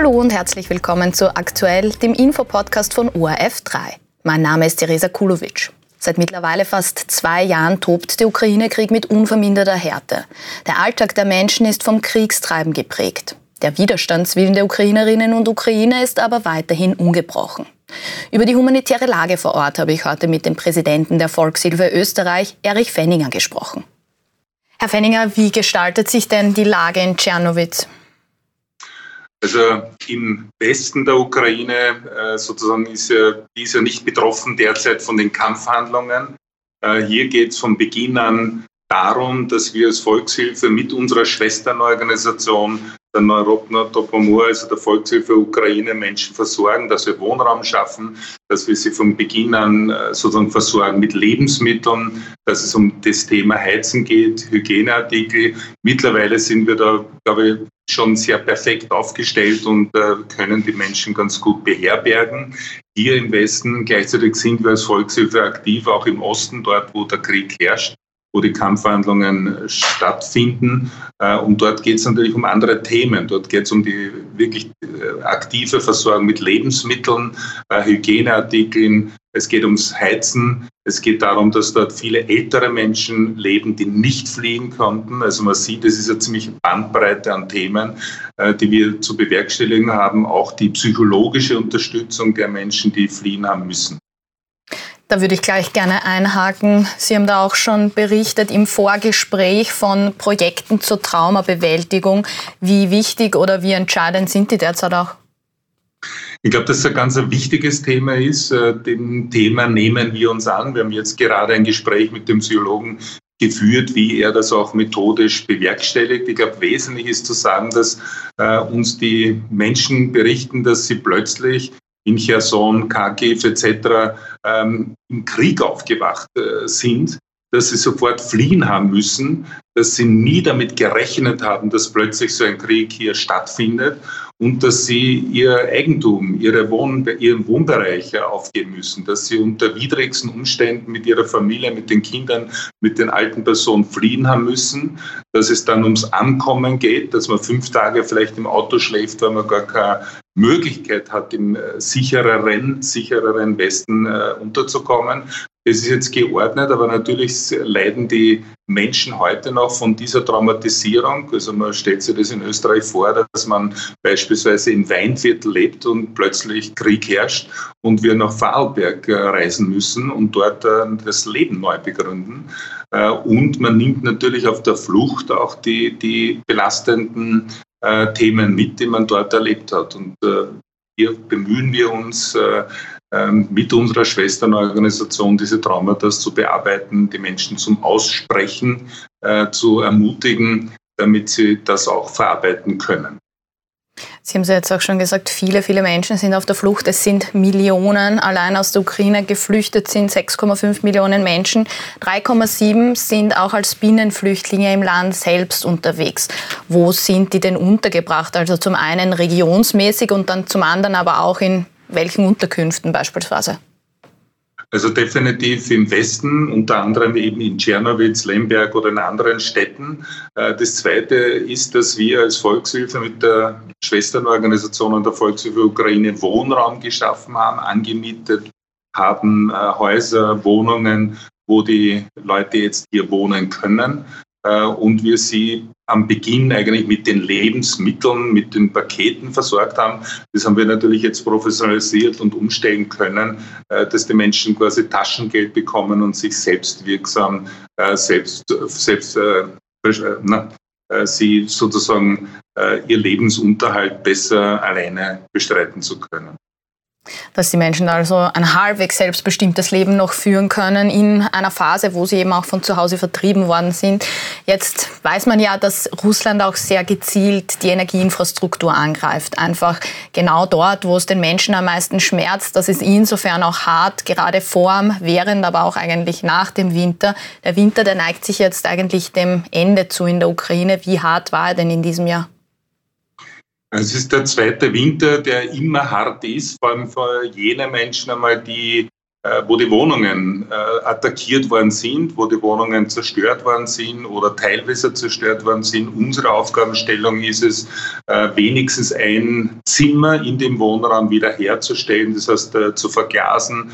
Hallo und herzlich willkommen zu Aktuell, dem Infopodcast von ORF3. Mein Name ist Teresa Kulovic. Seit mittlerweile fast zwei Jahren tobt der Ukraine-Krieg mit unverminderter Härte. Der Alltag der Menschen ist vom Kriegstreiben geprägt. Der Widerstandswillen der Ukrainerinnen und Ukrainer ist aber weiterhin ungebrochen. Über die humanitäre Lage vor Ort habe ich heute mit dem Präsidenten der Volkshilfe Österreich, Erich Fenninger, gesprochen. Herr Fenninger, wie gestaltet sich denn die Lage in Tschernowitz? Also im Westen der Ukraine äh, sozusagen ist ja, ist ja nicht betroffen derzeit von den Kampfhandlungen. Äh, hier geht es von Beginn an darum, dass wir als Volkshilfe mit unserer Schwesternorganisation der Neuropner Topomur, also der Volkshilfe Ukraine, Menschen versorgen, dass wir Wohnraum schaffen, dass wir sie von Beginn an äh, sozusagen versorgen mit Lebensmitteln, dass es um das Thema Heizen geht, Hygieneartikel. Mittlerweile sind wir da, glaube ich, schon sehr perfekt aufgestellt und äh, können die Menschen ganz gut beherbergen. Hier im Westen gleichzeitig sind wir als Volkshilfe aktiv, auch im Osten, dort wo der Krieg herrscht wo die Kampfverhandlungen stattfinden. Äh, und dort geht es natürlich um andere Themen. Dort geht es um die wirklich äh, aktive Versorgung mit Lebensmitteln, äh, Hygieneartikeln. Es geht ums Heizen. Es geht darum, dass dort viele ältere Menschen leben, die nicht fliehen konnten. Also man sieht, es ist eine ziemliche Bandbreite an Themen, die wir zu bewerkstelligen haben. Auch die psychologische Unterstützung der Menschen, die fliehen haben müssen. Da würde ich gleich gerne einhaken. Sie haben da auch schon berichtet im Vorgespräch von Projekten zur Traumabewältigung. Wie wichtig oder wie entscheidend sind die derzeit auch? Ich glaube, dass es ein ganz wichtiges Thema ist. Äh, dem Thema nehmen wir uns an. Wir haben jetzt gerade ein Gespräch mit dem Psychologen geführt, wie er das auch methodisch bewerkstelligt. Ich glaube, wesentlich ist zu sagen, dass äh, uns die Menschen berichten, dass sie plötzlich in Cherson, Kharkiv etc. Ähm, im Krieg aufgewacht äh, sind, dass sie sofort fliehen haben müssen, dass sie nie damit gerechnet haben, dass plötzlich so ein Krieg hier stattfindet und dass sie ihr Eigentum, ihre Wohn ihren Wohnbereich aufgeben müssen, dass sie unter widrigsten Umständen mit ihrer Familie, mit den Kindern, mit den alten Personen fliehen haben müssen, dass es dann ums Ankommen geht, dass man fünf Tage vielleicht im Auto schläft, weil man gar keine Möglichkeit hat, im äh, sichereren, sichereren Westen äh, unterzukommen. Es ist jetzt geordnet, aber natürlich leiden die Menschen heute noch von dieser Traumatisierung. Also man stellt sich das in Österreich vor, dass man beispielsweise in Weinviertel lebt und plötzlich Krieg herrscht und wir nach Vorarlberg äh, reisen müssen und dort äh, das Leben neu begründen. Äh, und man nimmt natürlich auf der Flucht auch die, die belastenden Themen mit, die man dort erlebt hat. Und hier bemühen wir uns, mit unserer Schwesternorganisation diese Traumata zu bearbeiten, die Menschen zum Aussprechen äh, zu ermutigen, damit sie das auch verarbeiten können. Sie haben es jetzt auch schon gesagt, viele, viele Menschen sind auf der Flucht. Es sind Millionen allein aus der Ukraine geflüchtet sind, 6,5 Millionen Menschen. 3,7 sind auch als Binnenflüchtlinge im Land selbst unterwegs. Wo sind die denn untergebracht? Also zum einen regionsmäßig und dann zum anderen aber auch in welchen Unterkünften beispielsweise? Also definitiv im Westen, unter anderem eben in Tschernowitz, Lemberg oder in anderen Städten. Äh, das Zweite ist, dass wir als Volkshilfe mit der Schwesternorganisation der Volkshilfe Ukraine Wohnraum geschaffen haben, angemietet haben, äh, Häuser, Wohnungen, wo die Leute jetzt hier wohnen können. Äh, und wir sie am Beginn eigentlich mit den Lebensmitteln, mit den Paketen versorgt haben. Das haben wir natürlich jetzt professionalisiert und umstellen können, äh, dass die Menschen quasi Taschengeld bekommen und sich selbstwirksam, äh, selbst, selbst na, sie sozusagen ihr Lebensunterhalt besser alleine bestreiten zu können dass die Menschen also ein halbwegs selbstbestimmtes Leben noch führen können in einer Phase, wo sie eben auch von zu Hause vertrieben worden sind. Jetzt weiß man ja, dass Russland auch sehr gezielt die Energieinfrastruktur angreift. Einfach genau dort, wo es den Menschen am meisten schmerzt. Das ist insofern auch hart, gerade vor, während, aber auch eigentlich nach dem Winter. Der Winter, der neigt sich jetzt eigentlich dem Ende zu in der Ukraine. Wie hart war er denn in diesem Jahr? Es ist der zweite Winter, der immer hart ist, vor allem für jene Menschen einmal, die wo die Wohnungen äh, attackiert worden sind, wo die Wohnungen zerstört worden sind oder teilweise zerstört worden sind. Unsere Aufgabenstellung ist es, äh, wenigstens ein Zimmer in dem Wohnraum wiederherzustellen, das heißt zu verglasen,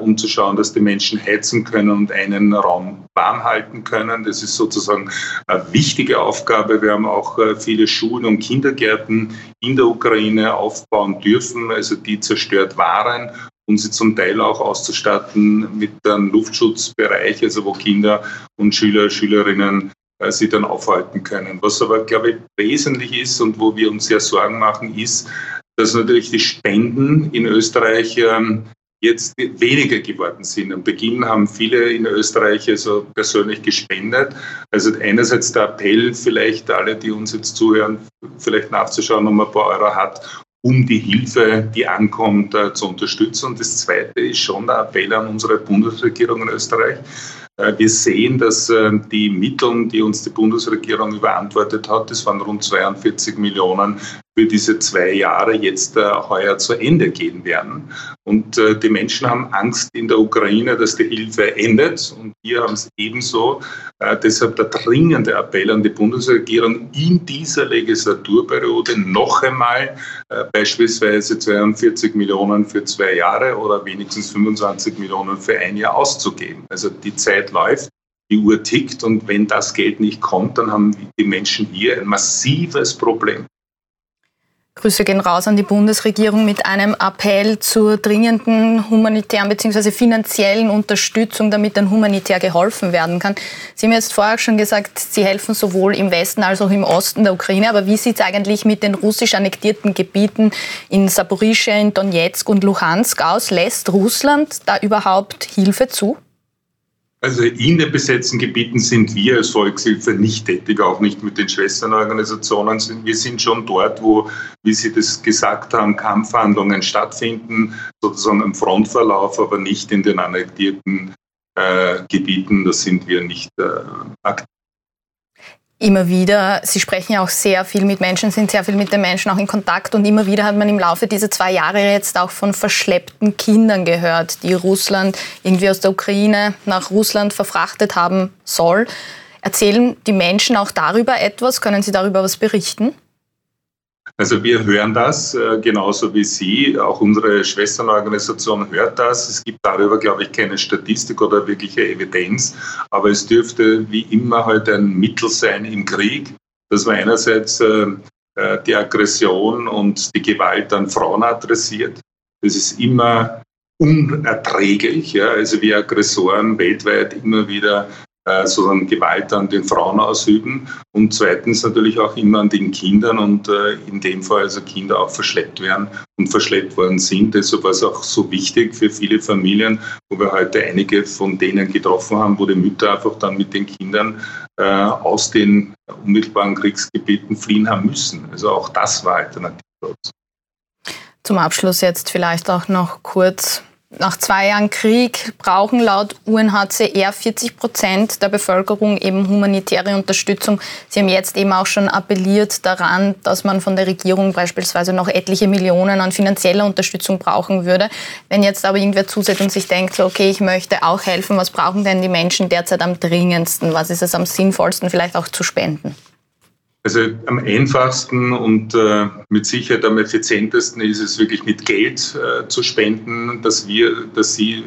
um zu schauen, dass die Menschen heizen können und einen Raum warm halten können. Das ist sozusagen eine wichtige Aufgabe. Wir haben auch viele Schulen und Kindergärten in der Ukraine aufbauen dürfen, also die zerstört waren und sie zum Teil auch auszustatten mit einem Luftschutzbereich, also wo Kinder und Schüler, Schülerinnen äh, sie dann aufhalten können. Was aber, glaube ich, wesentlich ist und wo wir uns sehr Sorgen machen, ist, dass natürlich die Spenden in Österreich ähm, jetzt weniger geworden sind. Am Beginn haben viele in Österreich also persönlich gespendet. Also einerseits der Appell, vielleicht alle, die uns jetzt zuhören, vielleicht nachzuschauen, ob man ein paar Euro hat, um die Hilfe, die ankommt, äh, zu unterstützen. Und das Zweite ist schon der Appell an unsere Bundesregierung in Österreich. Äh, wir sehen, dass äh, die Mittel, die uns die Bundesregierung überantwortet hat, das waren rund 42 Millionen für diese zwei Jahre jetzt äh, heuer zu Ende gehen werden. Und äh, die Menschen haben Angst in der Ukraine, dass die Hilfe endet. Und wir haben es ebenso. Äh, deshalb der dringende Appell an die Bundesregierung in dieser Legislaturperiode noch einmal äh, beispielsweise 42 Millionen für zwei Jahre oder wenigstens 25 Millionen für ein Jahr auszugeben. Also die Zeit läuft die Uhr tickt und wenn das Geld nicht kommt, dann haben die Menschen hier ein massives Problem. Grüße gehen raus an die Bundesregierung mit einem Appell zur dringenden humanitären bzw. finanziellen Unterstützung, damit dann humanitär geholfen werden kann. Sie haben jetzt vorher schon gesagt, Sie helfen sowohl im Westen als auch im Osten der Ukraine. Aber wie sieht es eigentlich mit den russisch annektierten Gebieten in Saporischschja, in Donetsk und Luhansk aus? Lässt Russland da überhaupt Hilfe zu? Also in den besetzten Gebieten sind wir als Volkshilfe nicht tätig, auch nicht mit den Schwesternorganisationen. Wir sind schon dort, wo, wie Sie das gesagt haben, Kampfhandlungen stattfinden, sozusagen im Frontverlauf, aber nicht in den annektierten äh, Gebieten. Da sind wir nicht äh, aktiv immer wieder, Sie sprechen ja auch sehr viel mit Menschen, sind sehr viel mit den Menschen auch in Kontakt und immer wieder hat man im Laufe dieser zwei Jahre jetzt auch von verschleppten Kindern gehört, die Russland irgendwie aus der Ukraine nach Russland verfrachtet haben soll. Erzählen die Menschen auch darüber etwas? Können Sie darüber was berichten? Also wir hören das äh, genauso wie Sie. Auch unsere Schwesternorganisation hört das. Es gibt darüber, glaube ich, keine Statistik oder wirkliche Evidenz. Aber es dürfte wie immer halt ein Mittel sein im Krieg, dass man einerseits äh, äh, die Aggression und die Gewalt an Frauen adressiert. Das ist immer unerträglich. Ja? Also wir Aggressoren weltweit immer wieder äh, sozusagen Gewalt an den Frauen ausüben und zweitens natürlich auch immer an den Kindern und äh, in dem Fall also Kinder auch verschleppt werden und verschleppt worden sind. Deshalb war es auch so wichtig für viele Familien, wo wir heute einige von denen getroffen haben, wo die Mütter einfach dann mit den Kindern äh, aus den unmittelbaren Kriegsgebieten fliehen haben müssen. Also auch das war alternativ. Zum Abschluss jetzt vielleicht auch noch kurz nach zwei Jahren Krieg brauchen laut UNHCR 40 Prozent der Bevölkerung eben humanitäre Unterstützung. Sie haben jetzt eben auch schon appelliert daran, dass man von der Regierung beispielsweise noch etliche Millionen an finanzieller Unterstützung brauchen würde. Wenn jetzt aber irgendwer zusieht und sich denkt, so, okay, ich möchte auch helfen, was brauchen denn die Menschen derzeit am dringendsten? Was ist es am sinnvollsten vielleicht auch zu spenden? Also am einfachsten und äh, mit Sicherheit am effizientesten ist es wirklich mit Geld äh, zu spenden, dass wir, dass Sie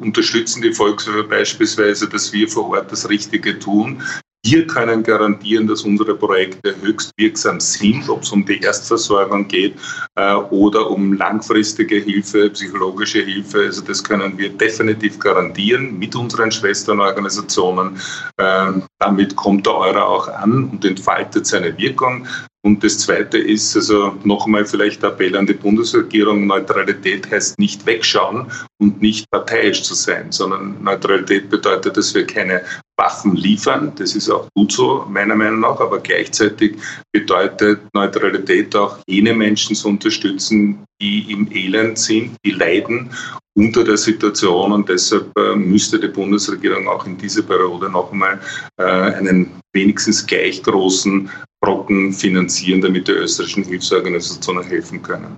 unterstützen die Volkshilfe beispielsweise, dass wir vor Ort das Richtige tun. Wir können garantieren, dass unsere Projekte höchst wirksam sind, ob es um die Erstversorgung geht äh, oder um langfristige Hilfe, psychologische Hilfe. Also das können wir definitiv garantieren mit unseren Schwesternorganisationen. Äh, damit kommt der Euro auch an und entfaltet seine Wirkung. Und das Zweite ist, also nochmal vielleicht Appell an die Bundesregierung, Neutralität heißt nicht wegschauen und nicht parteiisch zu sein, sondern Neutralität bedeutet, dass wir keine Waffen liefern. Das ist auch gut so, meiner Meinung nach, aber gleichzeitig bedeutet Neutralität auch jene Menschen zu unterstützen, die im Elend sind, die leiden unter der Situation und deshalb äh, müsste die Bundesregierung auch in dieser Periode noch einmal äh, einen wenigstens gleich großen Brocken finanzieren, damit die österreichischen Hilfsorganisationen helfen können.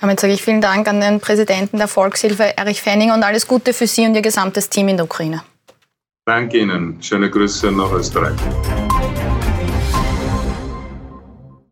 Damit sage ich vielen Dank an den Präsidenten der Volkshilfe, Erich Fenning, und alles Gute für Sie und Ihr gesamtes Team in der Ukraine. Danke Ihnen. Schöne Grüße nach Österreich.